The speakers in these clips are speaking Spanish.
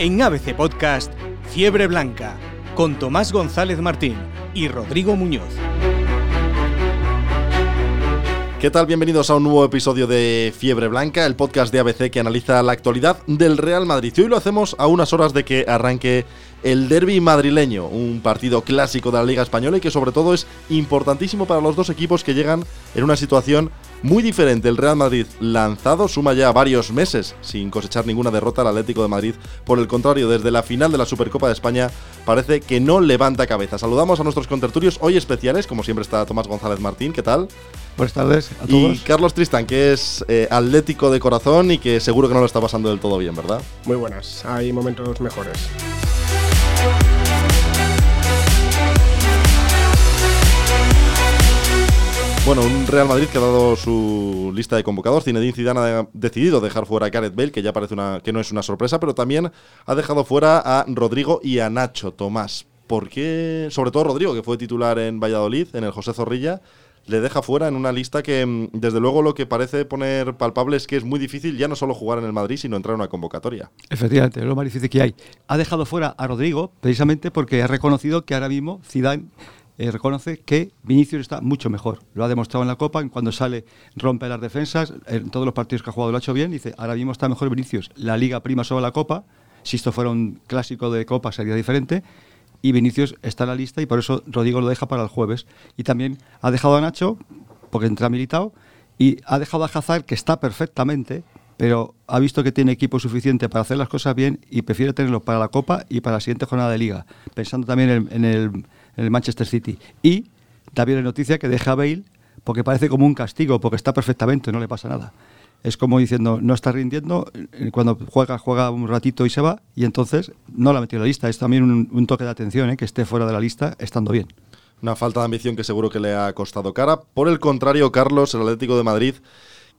En ABC Podcast, Fiebre Blanca, con Tomás González Martín y Rodrigo Muñoz. ¿Qué tal? Bienvenidos a un nuevo episodio de Fiebre Blanca, el podcast de ABC que analiza la actualidad del Real Madrid. Y hoy lo hacemos a unas horas de que arranque el derby madrileño, un partido clásico de la Liga Española y que sobre todo es importantísimo para los dos equipos que llegan en una situación muy diferente. El Real Madrid lanzado suma ya varios meses sin cosechar ninguna derrota al Atlético de Madrid. Por el contrario, desde la final de la Supercopa de España parece que no levanta cabeza. Saludamos a nuestros contertulios hoy especiales, como siempre está Tomás González Martín, ¿qué tal? Buenas tardes a todos. Y Carlos Tristán, que es eh, atlético de corazón y que seguro que no lo está pasando del todo bien, ¿verdad? Muy buenas, hay momentos mejores. Bueno, un Real Madrid que ha dado su lista de convocados. Zinedine Zidane ha decidido dejar fuera a Gareth Bale, que ya parece una, que no es una sorpresa, pero también ha dejado fuera a Rodrigo y a Nacho Tomás. ¿Por qué? Sobre todo Rodrigo, que fue titular en Valladolid, en el José Zorrilla, le deja fuera en una lista que, mm, desde luego, lo que parece poner palpable es que es muy difícil ya no solo jugar en el Madrid, sino entrar en una convocatoria. Efectivamente, es lo más difícil que hay. Ha dejado fuera a Rodrigo precisamente porque ha reconocido que ahora mismo Zidane eh, reconoce que Vinicius está mucho mejor. Lo ha demostrado en la Copa, cuando sale rompe las defensas, en todos los partidos que ha jugado lo ha hecho bien, dice, ahora mismo está mejor Vinicius. La Liga prima sobre la Copa, si esto fuera un clásico de Copa sería diferente, y Vinicius está en la lista y por eso Rodrigo lo deja para el jueves. Y también ha dejado a Nacho, porque entra militado, y ha dejado a Hazard, que está perfectamente, pero ha visto que tiene equipo suficiente para hacer las cosas bien y prefiere tenerlo para la Copa y para la siguiente jornada de Liga, pensando también en el en el Manchester City. Y también la noticia que deja a Bale porque parece como un castigo, porque está perfectamente, no le pasa nada. Es como diciendo, no está rindiendo, eh, cuando juega, juega un ratito y se va, y entonces no la ha metido en la lista. Es también un, toque de atención, ¿eh? que esté fuera de la lista estando bien. Una falta de ambición que seguro que le ha costado cara. Por el contrario, Carlos, el Atlético de Madrid,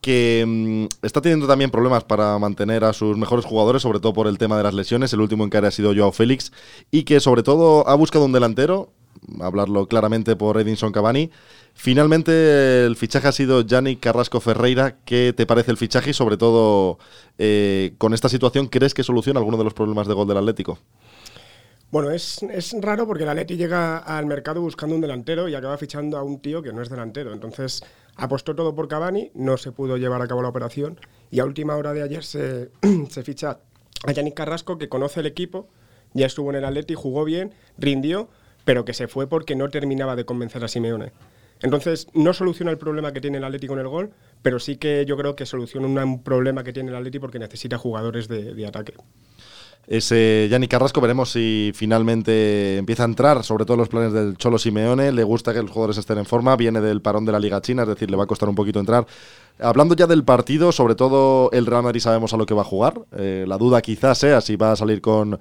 que mm, está teniendo también problemas para mantener a sus mejores jugadores, sobre todo por el tema de las lesiones. El último en cara ha sido Joao Félix, y que sobre todo ha buscado un delantero hablarlo claramente por Edinson Cavani. Finalmente el fichaje ha sido Yannick Carrasco Ferreira. ¿Qué te parece el fichaje y sobre todo eh, con esta situación crees que soluciona alguno de los problemas de gol del Atlético? Bueno, es, es, raro porque el Atleti llega al mercado buscando un delantero y acaba fichando a un tío que no es delantero. Entonces apostó todo por Cavani, no se pudo llevar a cabo la operación y a última hora de ayer se, se ficha a Yannick Carrasco que conoce el equipo, ya estuvo en el Atleti, jugó bien, rindió pero que se fue porque no terminaba de convencer a Simeone. Entonces, no soluciona el problema que tiene el Atleti con el gol, pero sí que yo creo que soluciona un problema que tiene el Atleti porque necesita jugadores de, ataque. Ese Yanni Carrasco, veremos si finalmente empieza a entrar, sobre todo los planes del Cholo Simeone. Le gusta que los jugadores estén en forma, viene del parón de la Liga China, es decir, le va a costar un poquito entrar. Hablando ya del partido, sobre todo el Real Madrid sabemos a lo que va a jugar. Eh, la duda quizás sea si va a salir con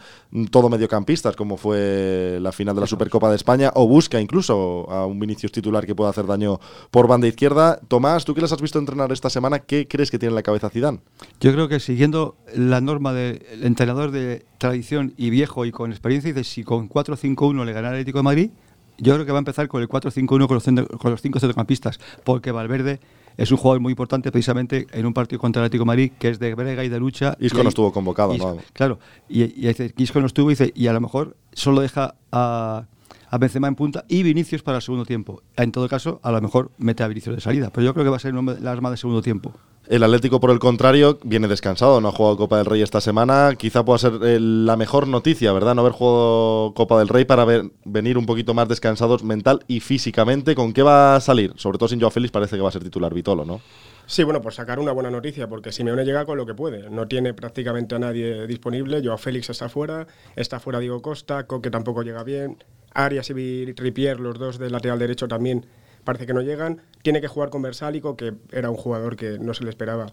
todo mediocampistas, como fue la final de la Supercopa de España, o busca incluso a un Vinicius titular que pueda hacer daño por banda izquierda. Tomás, tú que les has visto entrenar esta semana, ¿qué crees que tiene en la cabeza Zidane? Yo creo que siguiendo la norma del entrenador de tradición y viejo y con experiencia, dice si con 4-5-1 le gana el Atlético de Madrid, yo creo que va a empezar con el 4-5-1 con con los cinco centrocampistas, porque Valverde es un jugador muy importante precisamente en un partido contra el Atlético de Madrid que es de brega y de lucha. Isco no estuvo convocado, ¿no? Claro, y, y, Isco no estuvo y, dice, y a lo mejor solo deja a, a Benzema en punta y Vinicius para el segundo tiempo. En todo caso, a lo mejor mete a Vinicius de salida, pero yo creo que va a ser el arma de segundo tiempo. El Atlético, por el contrario, viene descansado, no ha jugado Copa del Rey esta semana. Quizá pueda ser eh, la mejor noticia, ¿verdad? No haber jugado Copa del Rey para venir un poquito más descansados mental y físicamente. ¿Con qué va a salir? Sobre todo sin Joao Félix parece que va a ser titular Vitolo, ¿no? Sí, bueno, pues sacar una buena noticia, porque Simeone llega con lo que puede. No tiene prácticamente a nadie disponible. Joao Félix está fuera, está fuera Diego Costa, Coque tampoco llega bien, Arias y Tripier, los dos del lateral derecho también parece que no llegan. Tiene que jugar con Versálico, que era un jugador que no se le esperaba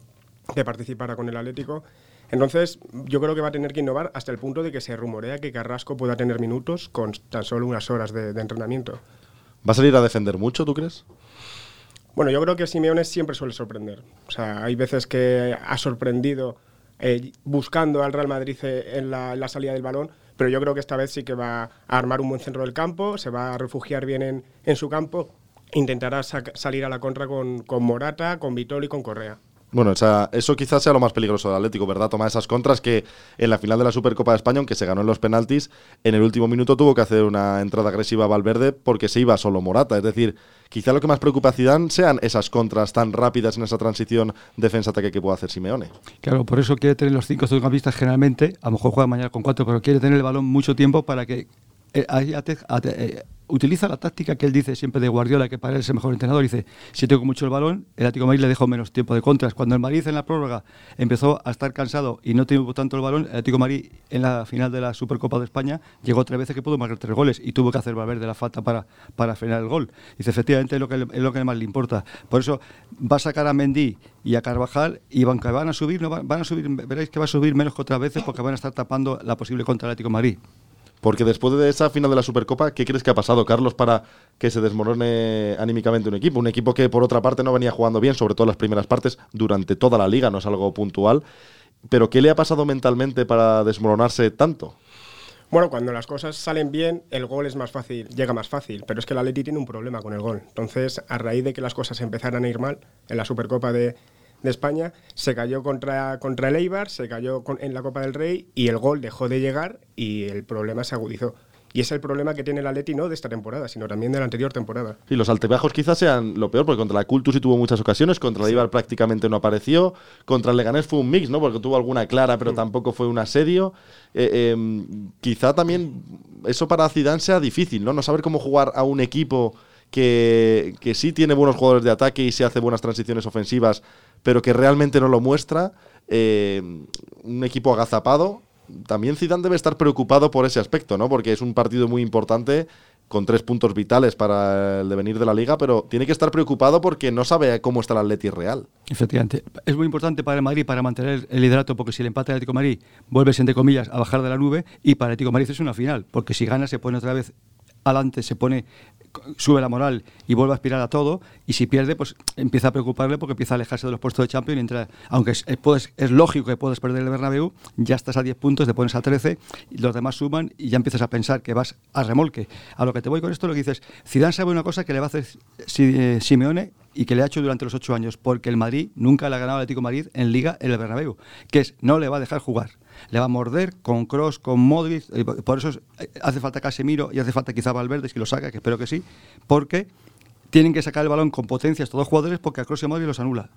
que participara con el Atlético. Entonces, yo creo que va a tener que innovar hasta el punto de que se rumorea que Carrasco pueda tener minutos con tan solo unas horas de, entrenamiento. ¿Va a salir a defender mucho, tú crees? Bueno, yo creo que Simeone siempre suele sorprender. O sea, hay veces que ha sorprendido eh, buscando al Real Madrid eh, en la, en la, salida del balón, pero yo creo que esta vez sí que va a armar un buen centro del campo, se va a refugiar bien en, en su campo intentará salir a la contra con, Morata, con Vitol y con Correa. Bueno, esa, eso quizás sea lo más peligroso del Atlético, ¿verdad? Tomar esas contras que en la final de la Supercopa de España, aunque se ganó en los penaltis, en el último minuto tuvo que hacer una entrada agresiva a Valverde porque se iba solo Morata. Es decir, quizá lo que más preocupa a Zidane sean esas contras tan rápidas en esa transición defensa-ataque que puede hacer Simeone. Claro, por eso quiere tener los cinco centrocampistas generalmente, a lo mejor juega mañana con cuatro, pero quiere tener el balón mucho tiempo para que eh, eh, utiliza la táctica que él dice siempre de Guardiola, que para él es el mejor entrenador. Dice, si tengo mucho el balón, el Atlético de Madrid le dejo menos tiempo de contras. Cuando el Madrid en la prórroga empezó a estar cansado y no tuvo tanto el balón, el Atlético de Madrid en la final de la Supercopa de España llegó tres veces que pudo marcar tres goles y tuvo que hacer Valverde la falta para, para frenar el gol. Dice, efectivamente es lo que, es lo que más le importa. Por eso va a sacar a Mendy y a Carvajal y van, van a subir, no van, van a subir, veréis que va a subir menos que otras veces porque van a estar tapando la posible contra el Atlético de Madrid. Porque después de esa final de la Supercopa, ¿qué crees que ha pasado, Carlos, para que se desmorone anímicamente un equipo? Un equipo que, por otra parte, no venía jugando bien, sobre todo las primeras partes, durante toda la liga, no es algo puntual. Pero ¿qué le ha pasado mentalmente para desmoronarse tanto? Bueno, cuando las cosas salen bien, el gol es más fácil, llega más fácil, pero es que el Atleti tiene un problema con el gol. Entonces, a raíz de que las cosas empezaran a ir mal en la Supercopa de, de España, se cayó contra, contra el Eibar, se cayó con- en la Copa del Rey y el gol dejó de llegar y el problema se agudizó. Y es el problema que tiene el Atleti no de esta temporada, sino también de la anterior temporada. Sí, los altibajos quizás sean lo peor, porque contra la Cultus sí tuvo muchas ocasiones, contra el Eibar prácticamente no apareció, contra el Leganés fue un mix, ¿no? Porque tuvo alguna clara, pero tampoco fue un asedio. Eh, em, quizá también eso para Zidane sea difícil, ¿no? No saber cómo jugar a un equipo que, que sí tiene buenos jugadores de ataque y se hace buenas transiciones ofensivas, pero que realmente no lo muestra. Eh, un equipo agazapado. También Zidane debe estar preocupado por ese aspecto, ¿no? Porque es un partido muy importante con tres puntos vitales para el devenir de la liga, pero tiene que estar preocupado porque no sabe cómo está el Atleti real. Efectivamente. Es muy importante para el Madrid para mantener el liderato, porque si el empate del Atlético de Madrid vuelves, entre comillas, a bajar de la nube, y para el Atlético de Madrid es una final, porque si gana se pone otra vez adelante, se pone sube la moral y vuelve a aspirar a todo y si pierde pues empieza a preocuparle porque empieza a alejarse de los puestos de Champions y aunque es, es, lógico que puedes perder el Bernabéu ya estás a 10 puntos, te pones a 13 y los demás suman y ya empiezas a pensar que vas a remolque a lo que te voy con esto lo que dices Zidane sabe una cosa que le va a hacer eh, Simeone y que le ha hecho durante los ocho años, porque el Madrid nunca le ha ganado al Atlético Madrid en Liga en el Bernabéu, que es no le va a dejar jugar. Le va a morder con Cross, con Modric, eh, por eso es- eh, hace falta Casemiro y hace falta quizá Valverde, si lo saca, que espero que sí, porque tienen que sacar el balón con potencia estos dos jugadores porque a Cross y a los anula.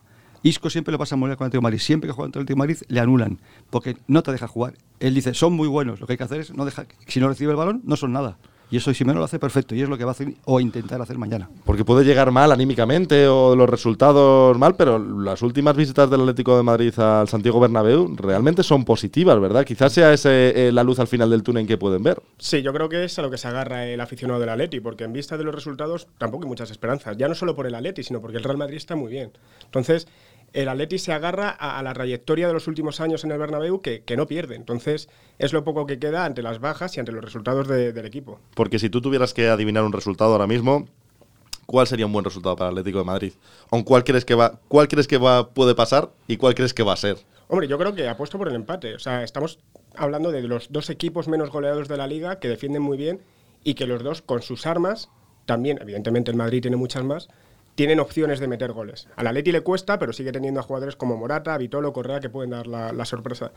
Isco siempre lo pasa a morir con el Madrid. Siempre que juega contra el Madrid le anulan porque no te deja jugar. Él dice, son muy buenos. Lo que hay que hacer es no dejar. Si no recibe el balón, no son nada. Y eso Simeno lo hace perfecto y es lo que va a hacer o intentar hacer mañana. Porque puede llegar mal anímicamente o los resultados mal, pero las últimas visitas del Atlético de Madrid al Santiago Bernabéu realmente son positivas, ¿verdad? Quizás sea ese eh, la luz al final del túnel que pueden ver. Sí, yo creo que es a lo que se agarra el aficionado del Atleti, porque en vista de los resultados tampoco hay muchas esperanzas. Ya no solo por el Atleti, sino porque el Real Madrid está muy bien. Entonces, el Atleti se agarra a, a la trayectoria de los últimos años en el Bernabéu que, que no pierde. Entonces, es lo poco que queda ante las bajas y ante los resultados de- del equipo. Porque si tú tuvieras que adivinar un resultado ahora mismo, ¿cuál sería un buen resultado para el Atlético de Madrid? ¿O cuál crees que va, cuál crees que va puede pasar y cuál crees que va a ser? Hombre, yo creo que apuesto por el empate. O sea, estamos hablando de los dos equipos menos goleados de la liga que defienden muy bien y que los dos con sus armas, también, evidentemente el Madrid tiene muchas más, tienen opciones de meter goles. Al Atleti le cuesta, pero sigue teniendo a jugadores como Morata, Vitolo, Correa que pueden dar la, la sorpresa.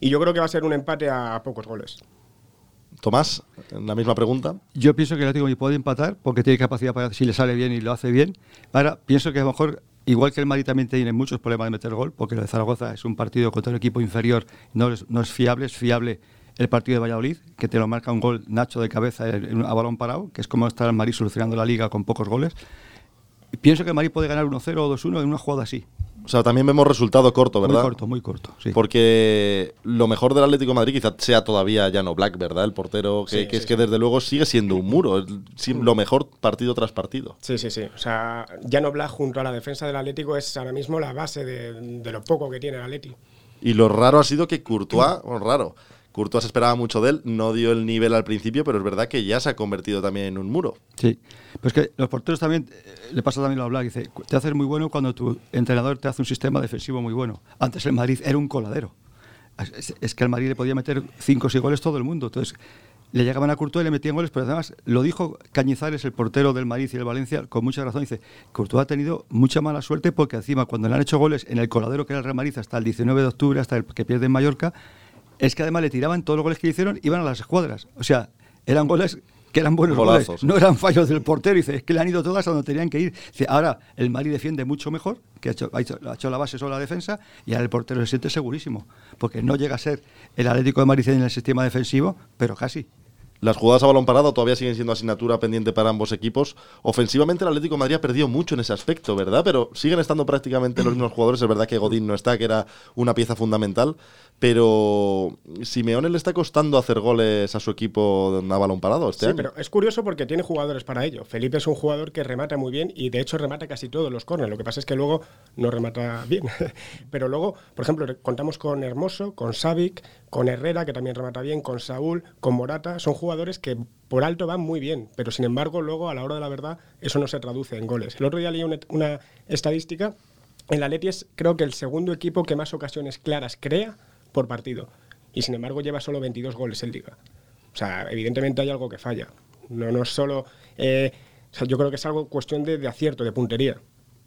Y yo creo que va a ser un empate a, a pocos goles. Tomás, la misma pregunta. Yo pienso que el Atlético puede empatar porque tiene capacidad para, si le sale bien y lo hace bien. Ahora, pienso que a lo mejor, igual que el Madrid también tiene muchos problemas de meter gol, porque lo de Zaragoza es un partido contra un equipo inferior, no es, no es fiable, es fiable el partido de Valladolid, que te lo marca un gol Nacho de cabeza en- en- a balón parado, que es como está el Madrid solucionando la liga con pocos goles. Pienso que el Madrid puede ganar 1-0 o 2-1 en una jugada así. O sea, también vemos resultado corto, ¿verdad? Muy corto, muy corto. Sí. Porque lo mejor del Atlético de Madrid quizás sea todavía Llano Black, ¿verdad? El portero, que, Sí, que es sí, que sí. desde luego sigue siendo un muro. Es sí, lo mejor partido tras partido. Sí, sí, sí. O sea, Llano Black junto a la defensa del Atlético es ahora mismo la base de, de lo poco que tiene el Atleti. Y lo raro ha sido que Courtois, bueno, raro, Courtois esperaba mucho de él, no dio el nivel al principio, pero es verdad que ya se ha convertido también en un muro. Sí, pues que los porteros también, eh, le pasa también lo hablar, dice, te haces muy bueno cuando tu entrenador te hace un sistema defensivo muy bueno. Antes el Madrid era un coladero. Es, es que al Madrid le podía meter 5 o 6 goles todo el mundo. Entonces, le llegaban a Courtois y le metían goles, pero además lo dijo Cañizares, el portero del Madrid y el Valencia, con mucha razón. Dice, Courtois ha tenido mucha mala suerte porque encima cuando le han hecho goles en el coladero que era el Real Madrid hasta el 19 de octubre, hasta el que pierde en Mallorca, es que además le tiraban todos los goles que le hicieron, iban a las escuadras. O sea, eran goles que eran buenos goles, no eran fallos del portero. Dice, es que le han ido todas a donde tenían que ir. Dice, ahora el Madrid defiende mucho mejor, que ha hecho, ha hecho, la base solo la defensa, y ahora el portero se siente segurísimo, porque no llega a ser el Atlético de Madrid en el sistema defensivo, pero casi. Las jugadas a balón parado todavía siguen siendo asignatura pendiente para ambos equipos. Ofensivamente el Atlético de Madrid ha perdido mucho en ese aspecto, ¿verdad? Pero siguen estando prácticamente los mismos jugadores. Es verdad que Godín no está, que era una pieza fundamental. Pero Simeone le está costando hacer goles a su equipo a balón parado este sí, pero es curioso porque tiene jugadores para ello. Felipe es un jugador que remata muy bien y de hecho remata casi todos los corners. Lo que pasa es que luego no remata bien. pero luego, por ejemplo, contamos con Hermoso, con Savic, con Herrera, que también remata bien, con Saúl, con Morata. Son jugadores que por alto van muy bien, pero sin embargo luego a la hora de la verdad eso no se traduce en goles. El otro día leí una, estadística. En la Leti es creo que el segundo equipo que más ocasiones claras crea por partido. Y sin embargo lleva solo 22 goles en liga. O sea, evidentemente hay algo que falla. No, no es solo... Eh, yo creo que es algo cuestión de, acierto, de puntería.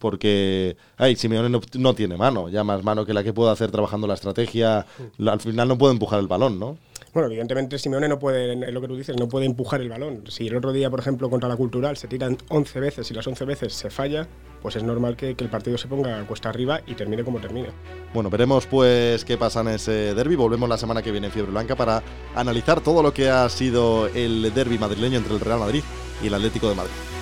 Porque, ay, Simeone no, no, tiene mano, ya más mano que la que puede hacer trabajando la estrategia. Al final no puede empujar el balón, ¿no? Bueno, evidentemente Simeone no puede, lo que tú dices, no puede empujar el balón. Si el otro día, por ejemplo, contra la Cultural se tiran 11 veces y las 11 veces se falla, pues es normal que, el partido se ponga cuesta arriba y termine como termine. Bueno, veremos pues qué pasa en ese derby. Volvemos la semana que viene en Fiebre Blanca para analizar todo lo que ha sido el derby madrileño entre el Real Madrid y el Atlético de Madrid.